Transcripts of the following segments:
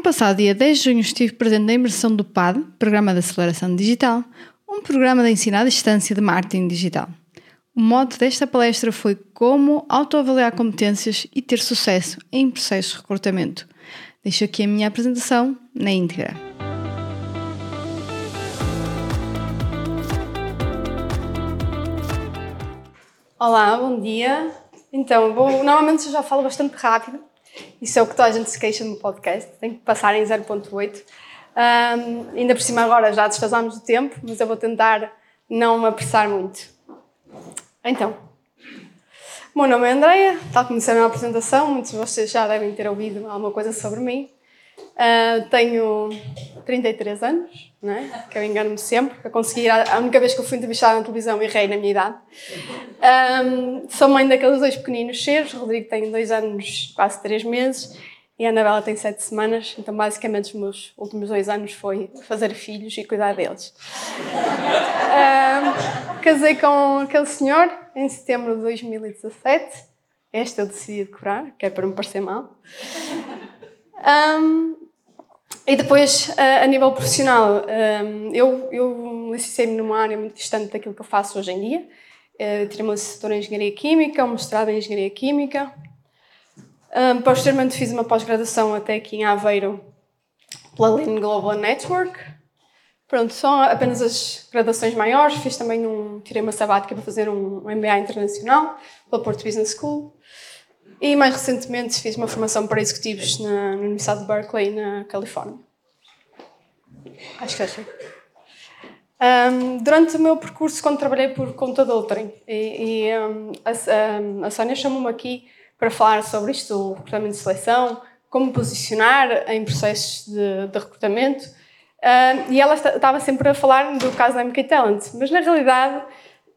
No passado dia 10 de junho estive presente na imersão do PAD, Programa de Aceleração Digital, um programa de ensino à distância de marketing digital. O modo desta palestra foi como autoavaliar competências e ter sucesso em processos de recrutamento. Deixo aqui a minha apresentação na íntegra. Olá, bom dia. Então, vou, normalmente eu já falo bastante rápido. Isso é o que toda a gente se queixa no podcast. Tem que passar em 0.8. Um, ainda por cima agora já desfasámos o tempo, mas eu vou tentar não me apressar muito. Então, meu nome é Andreia, tal como disseram na apresentação, muitos de vocês já devem ter ouvido alguma coisa sobre mim. Uh, tenho 33 anos, não é? que eu engano-me sempre, a conseguir, a única vez que eu fui entrevistada na televisão errei na minha idade. Um, sou mãe daqueles dois pequeninos seres, Rodrigo tem dois anos, quase três meses, e a Anabela tem sete semanas, então basicamente os meus últimos dois anos foi fazer filhos e cuidar deles. um, casei com aquele senhor em setembro de 2017. Este eu decidi decorar, que é para me parecer mal. Um, e depois, a nível profissional, eu, eu licenciei-me numa área muito distante daquilo que eu faço hoje em dia. Uh, tirei uma licenciatura em Engenharia Química, um mestrado em Engenharia Química, um, posteriormente fiz uma pós-graduação até aqui em Aveiro pela Lean Global Network. Pronto, são apenas as graduações maiores. Fiz também um, tirei uma sabática para fazer um MBA internacional pela Porto Business School. E mais recentemente fiz uma formação para executivos na, na Universidade de Berkeley, na Califórnia. Acho que é assim. Um, durante o meu percurso, quando trabalhei por conta de outrem, e, e um, a, a Sónia chamou-me aqui para falar sobre isto do recrutamento de seleção, como posicionar em processos de, de recrutamento. Uh, e ela estava sempre a falar do caso da MK Talent, mas na realidade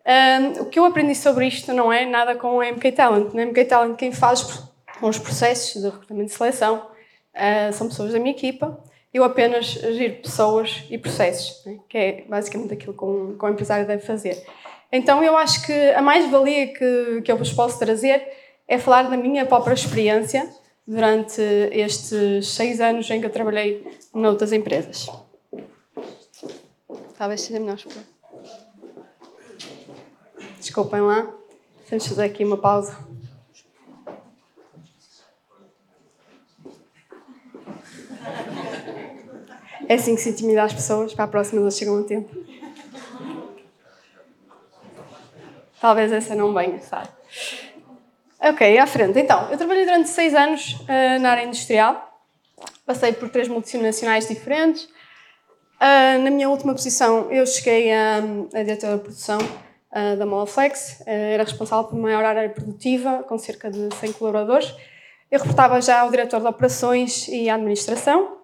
uh, o que eu aprendi sobre isto não é nada com a MK Talent. Na MK Talent quem faz os processos de recrutamento de seleção uh, são pessoas da minha equipa. Eu apenas giro pessoas e processos, né? que é basicamente aquilo que um, que um empresário deve fazer. Então eu acho que a mais-valia que, que eu vos posso trazer é falar da minha própria experiência durante estes seis anos em que eu trabalhei noutras empresas. Talvez seja melhor esperar. Desculpem lá, vamos fazer aqui uma pausa. É assim que se intimida as pessoas, para a próxima elas chegam a tempo. Talvez essa não venha, sabe? Ok, à frente. Então, eu trabalhei durante seis anos uh, na área industrial. Passei por três multinacionais diferentes. Uh, na minha última posição, eu cheguei a, a diretora de produção uh, da Molaflex. era responsável por maior área produtiva, com cerca de 100 colaboradores. Eu reportava já ao diretor de operações e administração.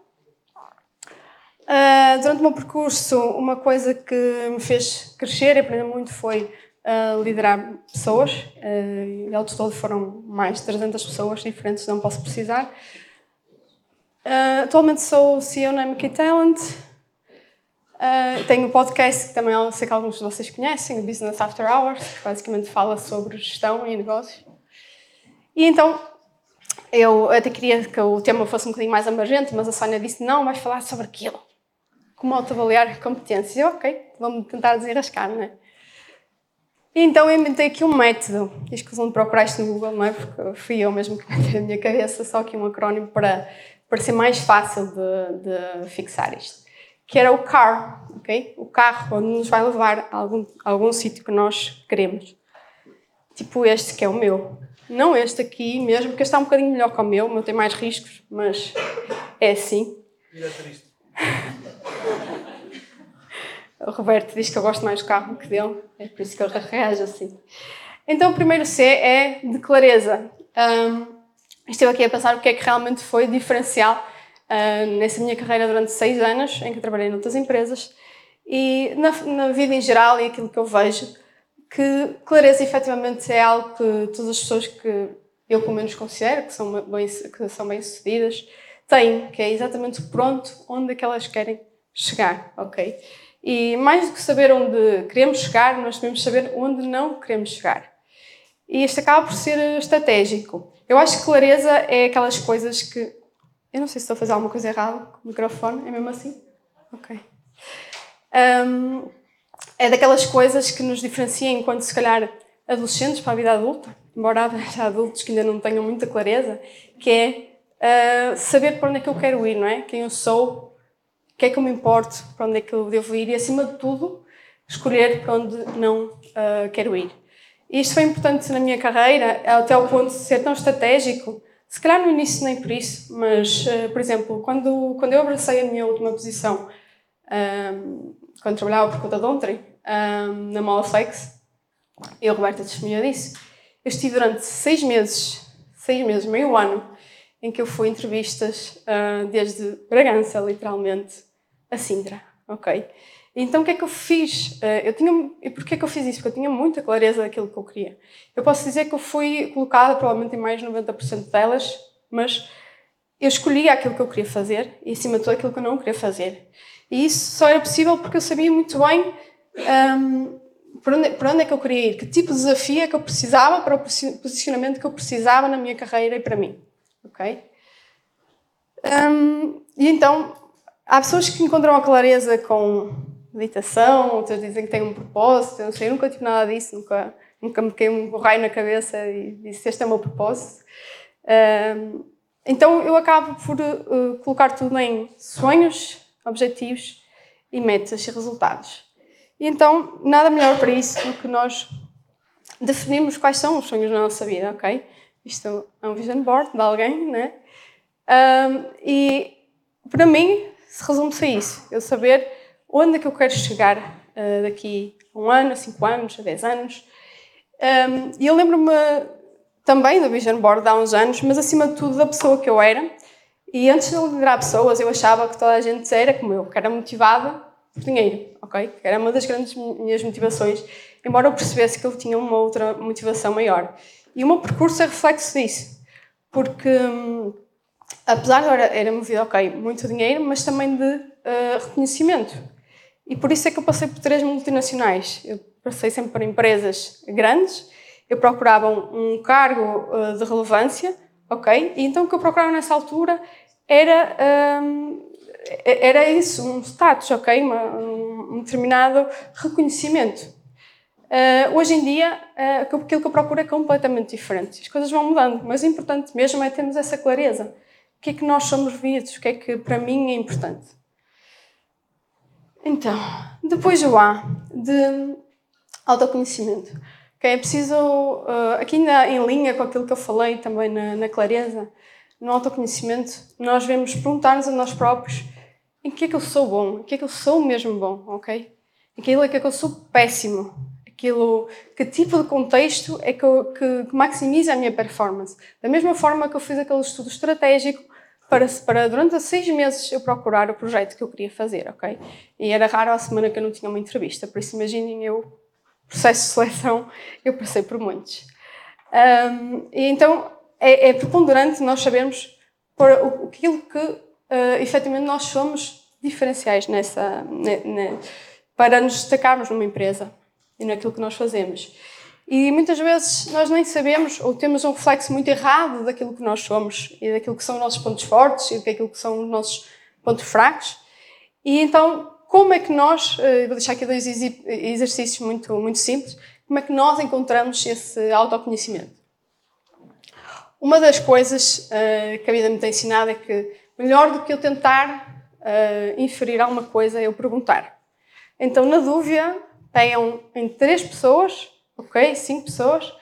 durante o meu percurso, uma coisa que me fez crescer e aprender muito foi a liderar pessoas. Uh, ao todo foram mais de 300 pessoas diferentes, não posso precisar. Uh, atualmente sou CEO na MK Talent. Uh, tenho um podcast que também sei que alguns de vocês conhecem, o Business After Hours, que basicamente fala sobre gestão e negócios. E então, eu até queria que o tema fosse um bocadinho mais abrangente, mas a Sónia disse: não, vais falar sobre aquilo. Como autoavaliar competências. E eu, ok, vamos tentar desenrascar, não é? Então eu inventei aqui um método. Escusam de procurar isto no Google, não é? Porque fui eu mesmo que meti na minha cabeça, só aqui um acrónimo para, para ser mais fácil de, de fixar isto. Que era o CAR, ok? O carro onde nos vai levar a algum, a algum sítio que nós queremos. Tipo este que é o meu. Não este aqui mesmo, porque este está um bocadinho melhor que o meu. O meu tem mais riscos, mas é assim. Triste. O Roberto diz que eu gosto mais do carro que dele, é por isso que ele reage assim. Então, o primeiro C é de clareza. Um, estive aqui a pensar o que é que realmente foi diferencial uh, nessa minha carreira durante seis anos, em que trabalhei noutras empresas, e na, na, vida em geral e aquilo que eu vejo, que clareza efetivamente é algo que todas as pessoas que eu pelo menos considero que são bem, que são bem sucedidas têm, que é exatamente pronto onde é que elas querem chegar, ok? E mais do que saber onde queremos chegar, nós devemos saber onde não queremos chegar. E isto acaba por ser estratégico. Eu acho que clareza é aquelas coisas que Eu não sei se estou a fazer alguma coisa errada com o microfone, é mesmo assim? Ok. Um, é daquelas coisas que nos diferenciam enquanto, se calhar, adolescentes para a vida adulta, embora haja adultos que ainda não tenham muita clareza, que é uh, saber para onde é que eu quero ir, não é? Quem eu sou, o que é que eu me importo, para onde é que eu devo ir e, acima de tudo, escolher para onde não uh, quero ir. E isto foi importante na minha carreira, até ao ponto de ser tão estratégico. Se calhar no início nem por isso, mas, uh, por exemplo, quando, quando eu abracei a minha última posição, um, quando trabalhava por conta de ontem, um, na Molaflex, eu, Roberta, testemunha disso. Eu estive durante seis meses, seis meses, meio ano, em que eu fui entrevistas uh, desde Bragança, literalmente, a Sintra, ok? Então, o que é que eu fiz? Uh, eu tinha, e porquê é que eu fiz isso? Porque eu tinha muita clareza daquilo que eu queria. Eu posso dizer que eu fui colocada provavelmente em mais de 90% delas, mas eu escolhi aquilo que eu queria fazer e, acima de tudo, aquilo que eu não queria fazer. E isso só era possível porque eu sabia muito bem um, para, onde, para onde é que eu queria ir, que tipo de desafio é que eu precisava para o posicionamento que eu precisava na minha carreira e para mim. Ok? Um, e então, há pessoas que encontram a clareza com meditação, outras dizem que têm um propósito. Eu não sei, nunca tive nada disso, nunca, nunca me caiu um raio na cabeça e disse: Este é o meu propósito. Um, então, eu acabo por uh, colocar tudo em sonhos, objetivos e metas e resultados. E então, nada melhor para isso do que nós definirmos quais são os sonhos da nossa vida, ok? Isto é um vision board de alguém, né? Um, e para mim, se resume-se a isso: eu saber onde é que eu quero chegar uh, daqui a um ano, a cinco anos, a dez anos. Um, e eu lembro-me também do vision board há uns anos, mas acima de tudo da pessoa que eu era e antes de liderar pessoas, eu achava que toda a gente era como eu, que era motivada por dinheiro, ok? Que era uma das grandes minhas motivações, embora eu percebesse que eu tinha uma outra motivação maior. E o meu percurso é reflexo disso, porque hum, apesar de era, era movido, ok, muito dinheiro, mas também de uh, reconhecimento. E por isso é que eu passei por três multinacionais. Eu passei sempre por empresas grandes, eu procurava um, um cargo uh, de relevância, ok? E então o que eu procurava nessa altura era, um, era isso, um status, ok? Uma, um determinado reconhecimento. Uh, hoje em dia, uh, aquilo que eu procuro é completamente diferente. As coisas vão mudando, mas o importante mesmo é termos essa clareza. O que é que nós somos vistos? O que é que para mim é importante? Então, depois o A, de autoconhecimento. Okay, é preciso, uh, aqui em linha com aquilo que eu falei também na, na clareza, no autoconhecimento, nós devemos perguntar-nos a nós próprios em que é que eu sou bom, em que é que eu sou mesmo bom, ok? Aquilo é que, é que eu sou péssimo, aquilo, que tipo de contexto é que, eu, que, que maximiza a minha performance. Da mesma forma que eu fiz aquele estudo estratégico para, para durante seis meses eu procurar o projeto que eu queria fazer, ok? E era raro a semana que eu não tinha uma entrevista, por isso imaginem eu, processo de seleção, eu passei por muitos. Um, e então é, é preponderante nós sabermos por aquilo que uh, efetivamente nós somos diferenciais nessa, ne, ne, para nos destacarmos numa empresa e naquilo que nós fazemos. E muitas vezes nós nem sabemos ou temos um reflexo muito errado daquilo que nós somos e daquilo que são os nossos pontos fortes e daquilo que são os nossos pontos fracos. E então, como é que nós, uh, vou deixar aqui dois exercícios muito, muito simples, como é que nós encontramos esse autoconhecimento? Uma das coisas uh, que a vida me tem ensinado é que melhor do que eu tentar uh, inferir alguma coisa é eu perguntar. Então, na dúvida, tenham em três pessoas, ok? Cinco pessoas,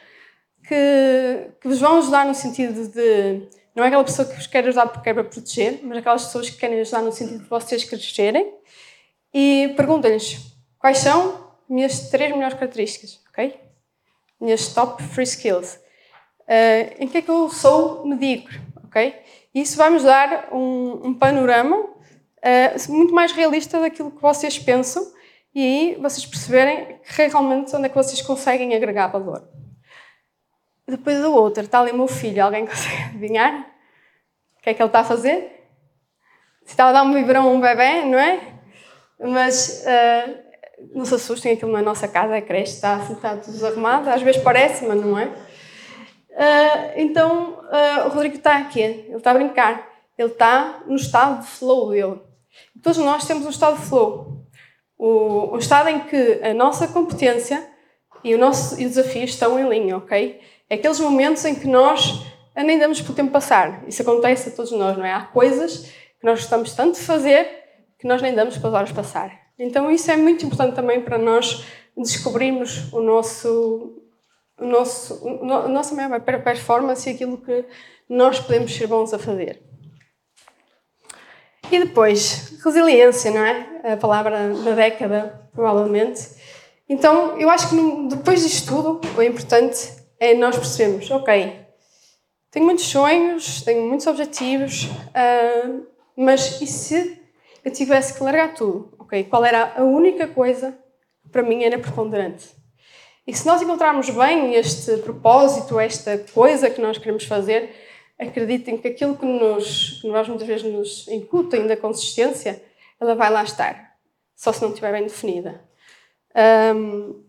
que, que vos vão ajudar no sentido de. Não é aquela pessoa que vos quer ajudar porque quer para proteger, mas aquelas pessoas que querem ajudar no sentido de vocês crescerem. E perguntem-lhes quais são minhas três melhores características, ok? Minhas top three skills uh, em que é que eu sou medíocre, ok? Isso vai-nos dar um, um panorama uh, muito mais realista daquilo que vocês pensam e aí vocês perceberem realmente onde é que vocês conseguem agregar valor. Depois o outro, está ali o meu filho, alguém consegue adivinhar? O que é que ele está a fazer? Se está a dar um biberão a um bebê, não é? Mas uh, não se assustem, aquilo na nossa casa, é creche, está assim, está desarrumado. Às vezes parece, mas não é. Uh, então uh, o Rodrigo está aqui, ele está a brincar. ele está no estado de flow dele. Todos nós temos um estado de flow. O, o estado em que a nossa competência e o nosso e o desafio estão em linha, ok? É aqueles momentos em que nós nem damos para o tempo passar. Isso acontece a todos nós, não é? Há coisas que nós gostamos tanto de fazer que nós nem damos para as horas passar. Então isso é muito importante também para nós descobrirmos o nosso, o nosso, a nossa maior performance e aquilo que nós podemos ser bons a fazer. E depois, resiliência, não é? A palavra da década, provavelmente. Então, eu acho que depois disto tudo, o importante é nós percebermos, ok, tenho muitos sonhos, tenho muitos objetivos, uh, mas e se eu tivesse que largar tudo? Ok, qual era a única coisa que para mim era preponderante? E se nós encontrarmos bem este propósito, esta coisa que nós queremos fazer, acreditem que aquilo que, nos, que nós muitas vezes nos incutem da consistência, ela vai lá estar, só se não estiver bem definida. Um,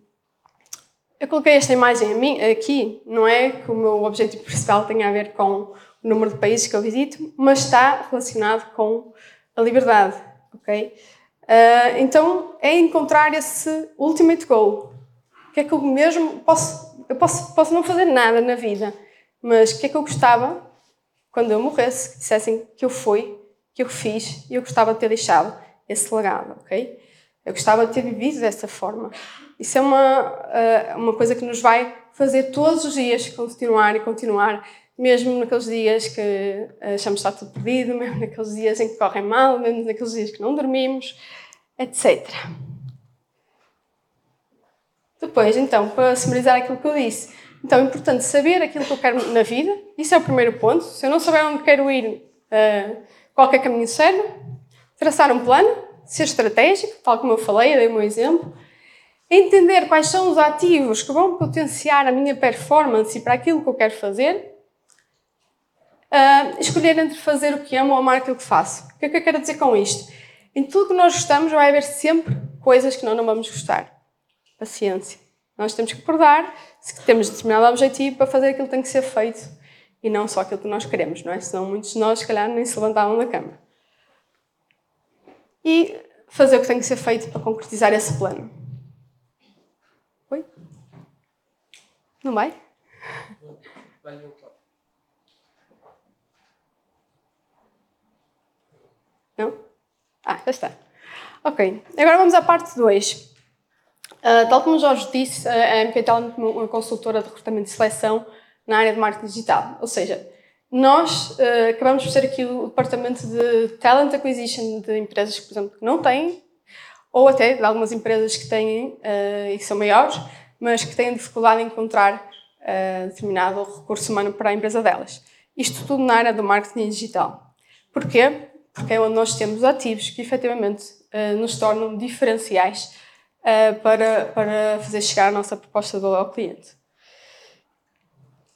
eu coloquei esta imagem aqui, não é que o meu objetivo principal tenha a ver com o número de países que eu visito, mas está relacionado com a liberdade, ok? Uh, então é encontrar esse ultimate goal. O que é que eu mesmo posso, eu posso, posso não fazer nada na vida, mas o que é que eu gostava quando eu morresse, que dissessem que eu fui, que eu fiz e eu gostava de ter deixado esse legado, ok? Eu gostava de ter vivido dessa forma. Isso é uma, eh, uma coisa que nos vai fazer todos os dias continuar e continuar, mesmo naqueles dias que achamos que está tudo perdido, mesmo naqueles dias em que correm mal, mesmo naqueles dias que não dormimos, etc. Depois, então, para summarizar aquilo que eu disse, então é importante saber aquilo que eu quero na vida, isso é o primeiro ponto. Se eu não souber onde quero ir, uh, qualquer caminho serve. Traçar um plano, ser estratégico, tal como eu falei, eu dei um exemplo. Entender quais são os ativos que vão potenciar a minha performance para aquilo que eu quero fazer. Uh, escolher entre fazer o que amo ou amar aquilo que faço. O que é que eu quero dizer com isto? Em tudo que nós gostamos vai haver sempre coisas que nós não vamos gostar. Paciência. Nós temos que acordar se temos determinado objetivo para fazer aquilo que tem que ser feito e não só aquilo que nós queremos, não é? Senão muitos de nós, se calhar, nem se levantavam da cama. E fazer o que tem que ser feito para concretizar esse plano. Oi? Não vai? Não? Ah, já está. Ok, agora vamos à parte 2. Uh, tal como o Jorge disse, a Talent é uma consultora de recrutamento e seleção na área de marketing digital. Ou seja, nós uh, acabamos por ser aqui o departamento de Talent Acquisition de empresas que, por exemplo, não têm, ou até de algumas empresas que têm uh, e que são maiores, mas que têm dificuldade em encontrar determinado recurso humano para a empresa delas. Isto tudo na área do marketing digital. Porquê? Porque é onde nós temos ativos que efetivamente nos tornam diferenciais uh, para, para fazer chegar a nossa proposta de valor ao cliente.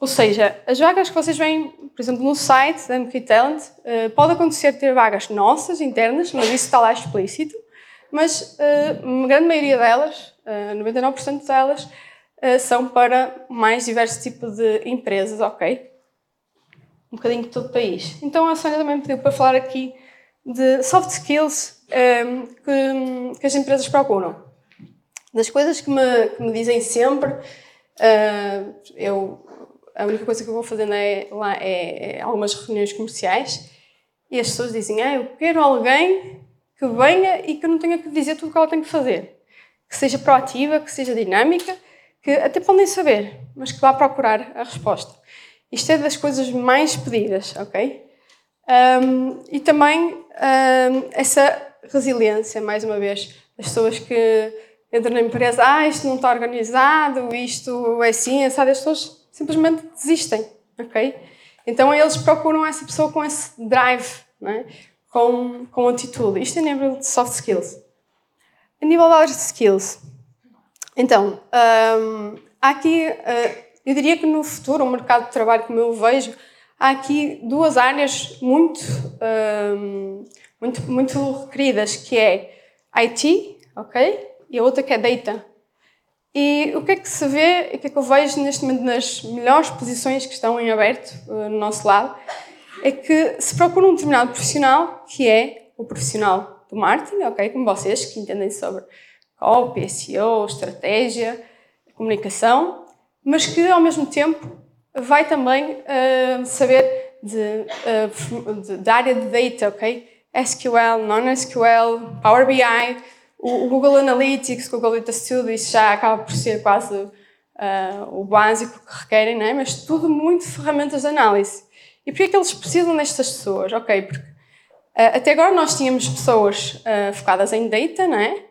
Ou seja, as vagas que vocês veem, por exemplo, no site da MK Talent, uh, pode acontecer ter vagas nossas, internas, mas isso está lá explícito, mas uh, uma grande maioria delas, uh, 99% delas, são para mais diversos tipos de empresas, ok? Um bocadinho de todo o país. Então a Sónia também pediu para falar aqui de soft skills um, que, que as empresas procuram. Das coisas que me, que me dizem sempre, uh, eu, a única coisa que eu vou fazendo é, lá é, é, algumas reuniões comerciais e as pessoas dizem: ah, Eu quero alguém que venha e que não tenha que dizer tudo o que ela tem que fazer. Que seja proativa, que seja dinâmica, que até podem saber, mas que vá procurar a resposta. Isto é das coisas mais pedidas, ok? Um, e também um, essa resiliência, mais uma vez, as pessoas que entra na empresa, ah, isto não está organizado, isto é assim? As pessoas simplesmente desistem, ok? Então eles procuram essa pessoa com esse drive, é? com, com atitude. Isto é nível de soft skills. A nível de hard skills, então, hum, há aqui, uh, eu diria que no futuro, o mercado de trabalho como eu vejo, há aqui duas áreas muito, hum, muito, muito requeridas, que é IT, ok? E a outra que é data. E o que é que se vê o que é que eu vejo neste momento nas melhores posições que estão em aberto uh, no nosso lado é que se procura um determinado profissional, que é o profissional do marketing, ok? Como vocês, que entendem sobre copy, SEO, estratégia, comunicação, mas que ao mesmo tempo vai também uh, saber de, uh, de, da área de data, ok? SQL, non-SQL, Power BI, o, o, Google Analytics, Google Data Studio, isso já acaba por ser quase uh, o básico que requerem, não é? mas tudo muito ferramentas de análise. E porquê é que eles precisam destas pessoas? Ok, porque até agora nós tínhamos pessoas focadas em data, não é?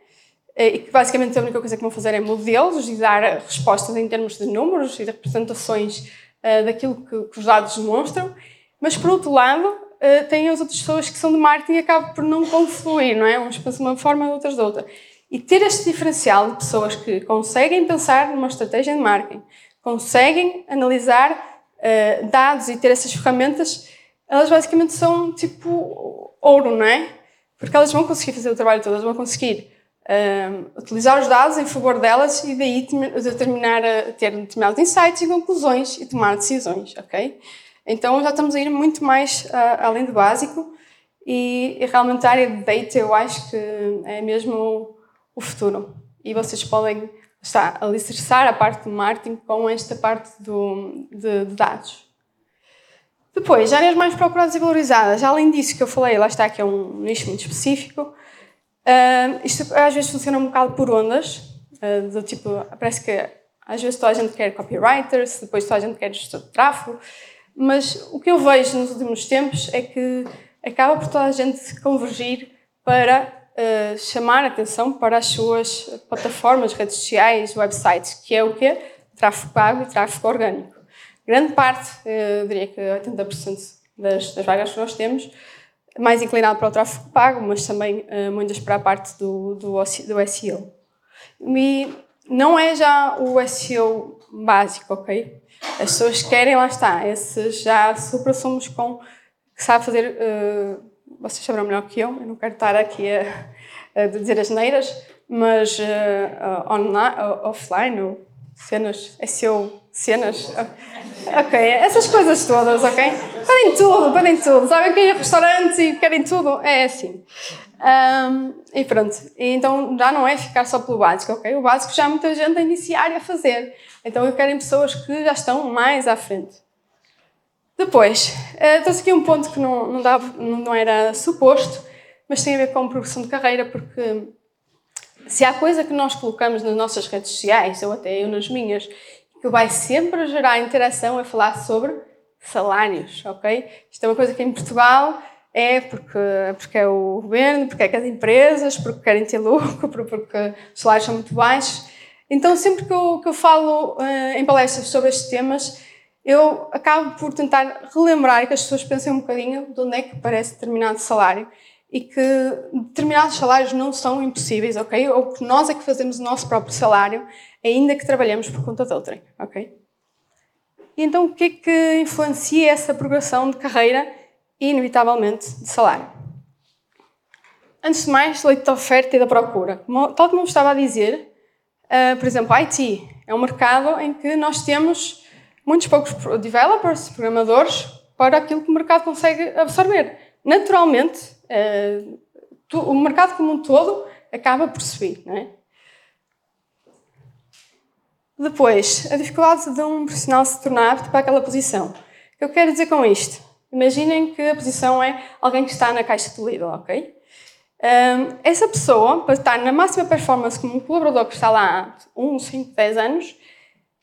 e que basicamente a única coisa que vão fazer é modelos e dar respostas em termos de números e de representações uh, daquilo que, que, os dados demonstram, mas por outro lado uh, têm as outras pessoas que são de marketing e acabam por não confluir, não é? Uns pensam de uma forma, outras de outra. E ter este diferencial de pessoas que conseguem pensar numa estratégia de marketing, conseguem analisar uh, dados e ter essas ferramentas, elas basicamente são tipo ouro, não é? Porque elas vão conseguir fazer o trabalho todo, elas vão conseguir um, utilizar os dados em favor delas e daí determinar, ter determinados insights e conclusões e tomar decisões, ok? Então já estamos a ir muito mais uh, além do básico e, e, realmente a área de data eu acho que é mesmo o futuro. E vocês podem estar a alicerçar a parte do marketing com esta parte do, de, de dados. Depois, áreas mais procuradas e valorizadas. Além disso que eu falei, lá está que é um nicho muito específico, Uh, isto às vezes funciona um bocado por ondas, uh, do tipo, parece que às vezes toda a gente quer copywriters, depois toda a gente quer gestor de tráfego, mas o que eu vejo nos últimos tempos é que acaba por toda a gente convergir para uh, chamar a atenção para as suas plataformas, redes sociais, websites, que é o quê? Tráfego pago e tráfego orgânico. Grande parte, eu diria que 80% das, das vagas que nós temos, mais inclinado para o tráfego pago, mas também uh, muitas para a parte do, do, do SEO. E não é já o SEO básico, ok? As pessoas querem, lá está, esse já super somos com que sabe fazer, uh, vocês saberão melhor que eu, eu não quero estar aqui a, a dizer as neiras, mas uh, online, offline, ou cenas, SEO cenas. Ok, essas coisas todas, ok? Pedem tudo, pedem tudo. Sabem que ir a restaurantes e querem tudo? É assim. Um, e pronto. Então já não é ficar só pelo básico, ok? O básico já muita gente a iniciar e a fazer. Então eu quero pessoas que já estão mais à frente. Depois, uh, trouxe aqui um ponto que não, não, dava, não era suposto, mas tem a ver com progressão de carreira, porque se há coisa que nós colocamos nas nossas redes sociais, ou até eu nas minhas, que vai sempre gerar interação é falar sobre salários, ok? Isto é uma coisa que em Portugal é porque, porque é o governo, porque é que as empresas, porque querem ter lucro, porque os salários são muito baixos. Então, sempre que eu, que eu falo uh, em palestras sobre estes temas, eu acabo por tentar relembrar que as pessoas pensem um bocadinho de onde é que aparece determinado salário e que determinados salários não são impossíveis, ok? Ou que nós é que fazemos o nosso próprio salário ainda que trabalhemos por conta de outrem, ok? E então o que é que influencia essa progressão de carreira e, inevitavelmente, de salário? Antes de mais, leite da oferta e da procura. Tal como estava a dizer, uh, por exemplo, IT é um mercado em que nós temos muitos poucos developers, programadores, para aquilo que o mercado consegue absorver. Naturalmente, uh, o mercado como um todo acaba por subir, não é? Depois, a dificuldade de um profissional se tornar apto para aquela posição. O que eu quero dizer com isto? Imaginem que a posição é alguém que está na caixa de Lidl, ok? Um, essa pessoa, para estar na máxima performance como um colaborador que está lá há 1, 5, 10 anos,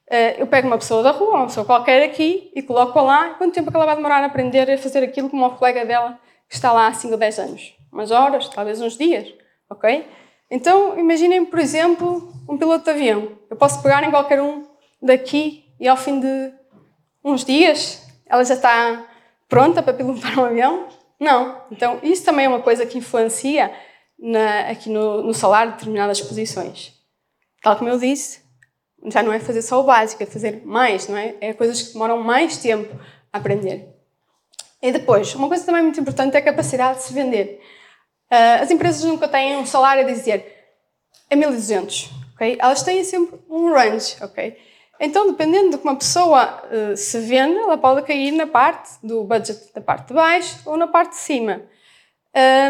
uh, eu pego uma pessoa da rua, uma pessoa qualquer aqui, e coloco-a lá. Quanto tempo é que ela vai demorar a aprender a fazer aquilo como o colega dela que está lá há 5 ou 10 anos? Umas horas, talvez uns dias, ok? Então, imaginem, por exemplo, um piloto de avião. Eu posso pegar em qualquer um daqui e ao fim de uns dias ela já está pronta para pilotar um avião? Não. Então, isso também é uma coisa que influencia na, aqui no, no salário de determinadas posições. Tal como eu disse, já não é fazer só o básico, é fazer mais, não é? É coisas que demoram mais tempo a aprender. E depois, uma coisa também muito importante é a capacidade de se vender. Uh, as empresas nunca têm um salário a dizer é 1200, ok? Elas têm sempre um range, ok? Então, dependendo do que uma pessoa uh, se vende, ela pode cair na parte do budget da parte de baixo ou na parte de cima.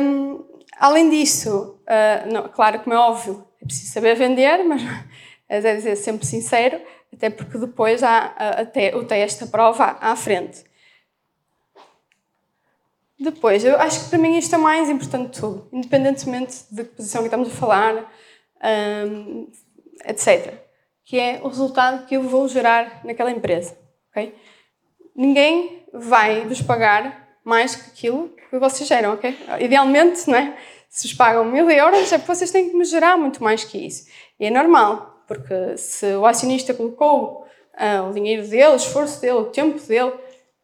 Um, além disso, uh, não, claro, como é óbvio, é preciso saber vender, mas é dizer sempre sincero, até porque depois há até o teste, a prova à frente. Depois, eu acho que para mim isto é o mais importante de tudo, independentemente de que posição que estamos a falar, um, etc. Que é o resultado que eu vou gerar naquela empresa. Ninguém vai vos pagar mais que aquilo que vocês geram? Idealmente, não é? se vos pagam mil euros, é porque vocês têm que me gerar muito mais que isso. E é normal, porque se o acionista colocou uh, o dinheiro dele, o esforço dele, o tempo dele,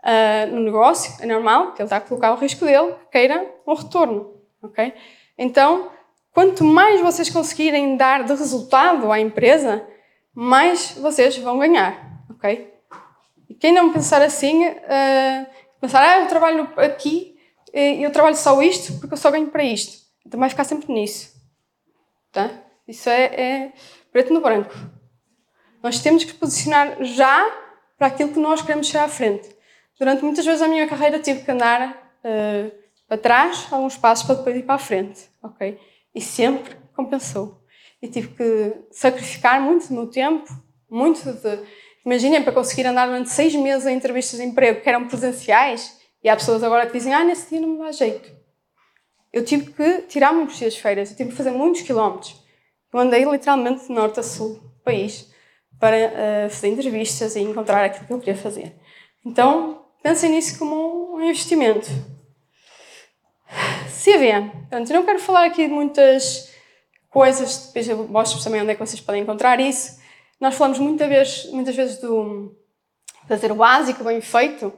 uh, no negócio, é normal que ele está a colocar o risco dele, que queira um retorno. ok? Então, quanto mais vocês conseguirem dar de resultado à empresa, mais vocês vão ganhar. ok? E quem não pensar assim, uh, pensar, ah, eu trabalho aqui, eu trabalho só isto porque eu só ganho para isto. Então vai ficar sempre nisso. Tá? Isso é, é preto no branco. Nós temos que posicionar já para aquilo que nós queremos chegar à frente durante muitas vezes a minha carreira tive que andar uh, para trás, alguns passos para depois ir para a frente, ok? E sempre compensou. E tive que sacrificar muito do meu tempo, muito de... Imaginem, para conseguir andar durante seis meses em entrevistas de emprego que eram presenciais, e há pessoas agora que dizem, ah, nesse dia não me dá jeito. Eu tive que tirar-me os dias de feiras, eu tive que fazer muitos quilómetros. Eu andei literalmente de norte a sul do país para uh, fazer entrevistas e encontrar aquilo que eu queria fazer. Então, pensem nisso como um investimento. CV. Portanto, não quero falar aqui de muitas coisas, depois eu mostro também onde é que vocês podem encontrar isso. Nós falamos muita vez, muitas vezes do fazer o básico, bem feito,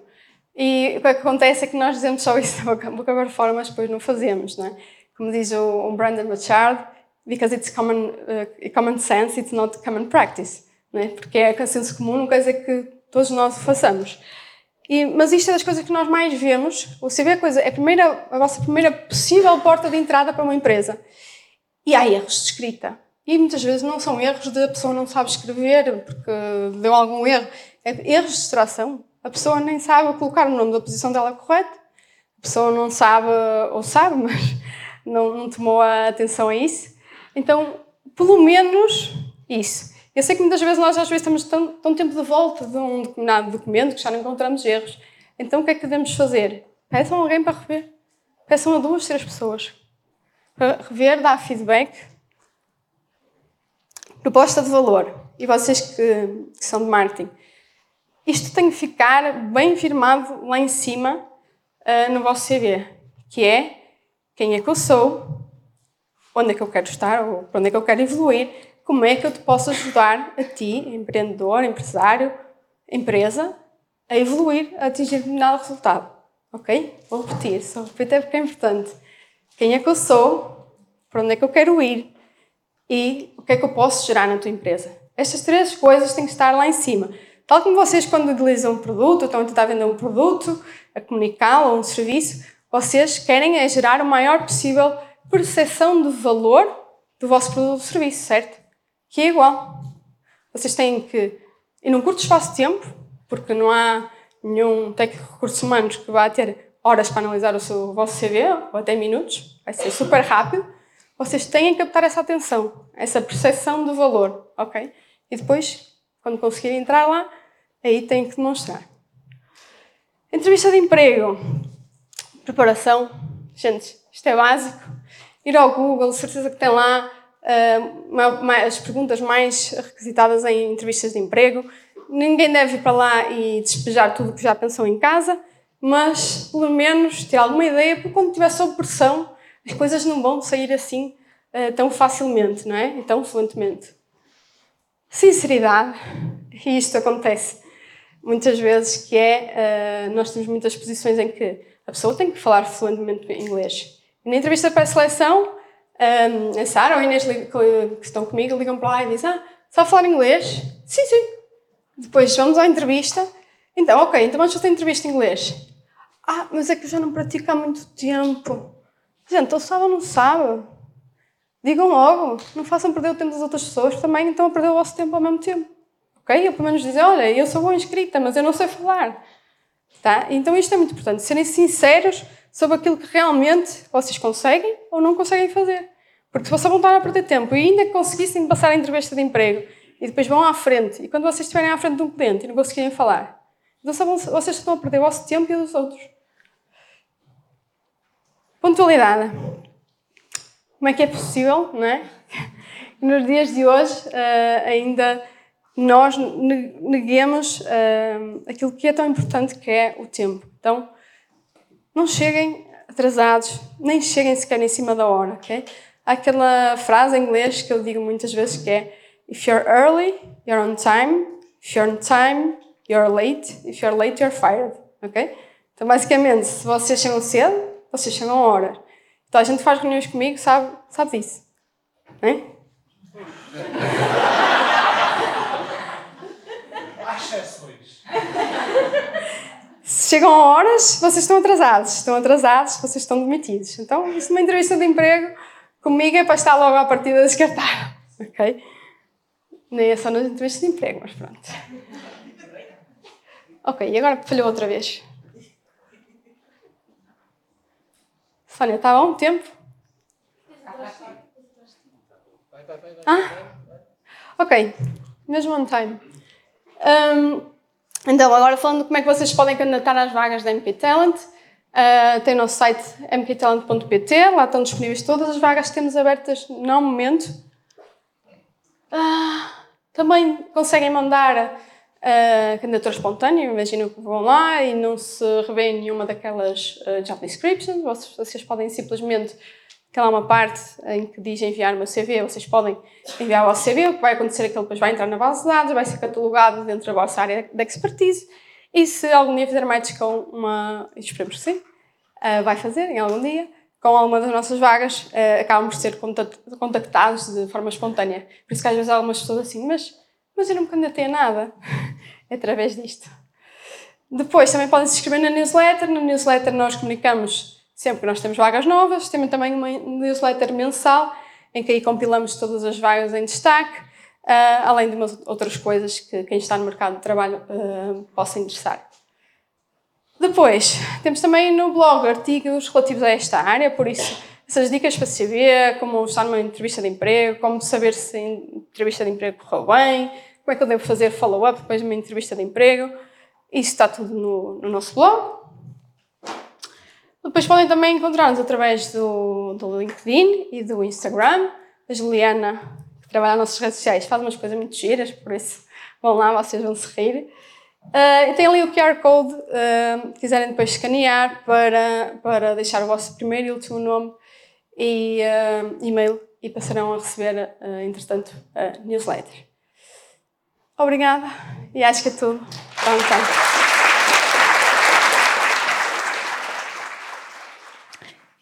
e o que acontece é que nós dizemos só isso da boca, para fora, mas depois não fazemos, não é? Como diz o, Brandon Burchard, because it's common, uh, common sense, it's not common practice, não é? Porque é senso comum, quer dizer que todos nós façamos. E, mas isto é das coisas que nós mais vemos. O CV é, coisa, é a, primeira, a vossa primeira possível porta de entrada para uma empresa. E há erros de escrita. E muitas vezes não são erros de a pessoa não sabe escrever porque deu algum erro. É erros de extração. A pessoa nem sabe colocar o nome da posição dela correto. A pessoa não sabe, ou sabe, mas não, não tomou a atenção a isso. Então, pelo menos isso. Eu sei que muitas vezes nós às vezes estamos tão, tão tempo de volta de um determinado documento que já não encontramos erros. Então o que é que devemos fazer? Peçam alguém para rever. Peçam a duas, três pessoas. Para rever, dar feedback. Proposta de valor. E vocês que, que são de marketing. Isto tem que ficar bem firmado lá em cima uh, no vosso CV. Que é quem é que eu sou, onde é que eu quero estar ou para onde é que eu quero evoluir como é que eu te posso ajudar a ti, empreendedor, empresário, empresa, a evoluir, a atingir determinado resultado. Ok? Vou repetir, só repetir porque é importante. Quem é que eu sou, para onde é que eu quero ir e o que é que eu posso gerar na tua empresa. Estas três coisas têm que estar lá em cima. Tal como vocês, quando utilizam um produto, estão a tentar vender um produto, a comunicá-lo ou um serviço, vocês querem é gerar o maior possível percepção de valor do vosso produto ou serviço, certo? Que é igual. Vocês têm que, em um curto espaço de tempo, porque não há nenhum técnico de recursos humanos que vá ter horas para analisar o, seu, o vosso CV, ou até minutos, vai ser super rápido, vocês têm que captar essa atenção, essa percepção do valor, ok? E depois, quando conseguirem entrar lá, aí têm que demonstrar. Entrevista de emprego. Preparação. Gente, isto é básico. Ir ao Google, certeza que tem lá as perguntas mais requisitadas em entrevistas de emprego. Ninguém deve ir para lá e despejar tudo o que já pensou em casa, mas pelo menos ter alguma ideia, porque quando estiver sob pressão, as coisas não vão sair assim uh, tão facilmente, não é? E tão fluentemente. Sinceridade, e isto acontece muitas vezes, que é, uh, nós temos muitas posições em que a pessoa tem que falar fluentemente inglês. E na entrevista para a seleção, a Sara ou a Inês que estão comigo ligam para lá e dizem: Ah, sabe falar inglês? Sim, sim. Depois vamos à entrevista. Então, ok, então vamos fazer entrevista em inglês. Ah, mas é que eu já não pratico há muito tempo. Gente, então sabe ou não sabe? Digam logo. Não façam perder o tempo das outras pessoas, também estão a perder o vosso tempo ao mesmo tempo. ok? Eu pelo menos dizer, olha, eu sou boa escrita, mas eu não sei falar. Tá? Então isto é muito importante, serem sinceros sobre aquilo que realmente vocês conseguem ou não conseguem fazer. Porque se vocês vão estar a perder tempo e ainda conseguissem passar a entrevista de emprego e depois vão à frente, e quando vocês estiverem à frente de um cliente e não conseguirem falar, então vocês estão a perder o vosso tempo e o dos outros. Pontualidade. Como é que é possível, não é? Nos dias de hoje, uh, ainda nós neguemos uh, aquilo que é tão importante que é o tempo. Então, não cheguem atrasados, nem cheguem sequer em cima da hora, ok? Há aquela frase em inglês que eu digo muitas vezes que é If you're early, you're on time. If you're on time, you're late. If you're late, you're fired, ok? Então, basicamente, se vocês chegam cedo, vocês chegam a hora. Então, a gente faz reuniões comigo, sabe, sabe disso, não é? Se chegam a horas, vocês estão atrasados. Estão atrasados, vocês estão demitidos. Então, isso numa entrevista de emprego, comigo é para estar logo à partida descartado. Ok? Nem é só nas entrevistas de emprego, mas pronto. Ok, e agora falhou outra vez. Sónia, está bom o tempo? Ah? Ok, mesmo on time. Um, então, agora falando de como é que vocês podem candidatar às vagas da MP Talent, uh, tem o nosso site mptalent.pt, lá estão disponíveis todas as vagas que temos abertas no momento. Uh, também conseguem mandar uh, candidatura espontânea, imagino que vão lá e não se revê nenhuma daquelas uh, job descriptions, vocês, vocês podem simplesmente que lá uma parte em que diz enviar o meu CV, vocês podem enviar o vosso CV, o que vai acontecer é que ele depois vai entrar na base de dados, vai ser catalogado dentro da vossa área de expertise e se algum dia fizer match com uma, esperemos que sim, uh, vai fazer em algum dia, com alguma das nossas vagas, uh, acabam por ser contactados de forma espontânea. Por isso que às vezes algumas pessoas assim, mas, mas eu não me candidatei a nada, através disto. Depois também podem se inscrever na newsletter, na newsletter nós comunicamos sempre que nós temos vagas novas, temos também uma newsletter mensal em que aí compilamos todas as vagas em destaque, uh, além de umas outras coisas que quem está no mercado de trabalho uh, possa interessar. Depois, temos também no blog artigos relativos a esta área, por isso, essas dicas para saber como estar numa entrevista de emprego, como saber se a entrevista de emprego correu bem, como é que eu devo fazer follow-up depois de uma entrevista de emprego. Isso está tudo no, no nosso blog. Depois podem também encontrar-nos através do, do LinkedIn e do Instagram. A Juliana, que trabalha nas nossas redes sociais, faz umas coisas muito giras, por isso vão lá, vocês vão se rir. Uh, e tem ali o QR Code, uh, quiserem depois escanear para, para deixar o vosso primeiro e último nome e uh, e-mail e passarão a receber, uh, entretanto, a newsletter. Obrigada e acho que é tudo. Então, então.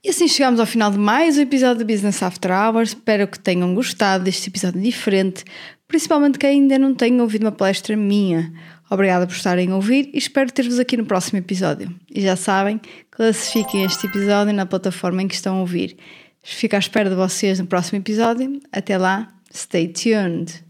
E assim chegamos ao final de mais um episódio do Business After Hours. Espero que tenham gostado deste episódio diferente, principalmente que ainda não tenham ouvido uma palestra minha. Obrigada por estarem a ouvir e espero ter-vos aqui no próximo episódio. E já sabem, classifiquem este episódio na plataforma em que estão a ouvir. Fico à espera de vocês no próximo episódio. Até lá, stay tuned!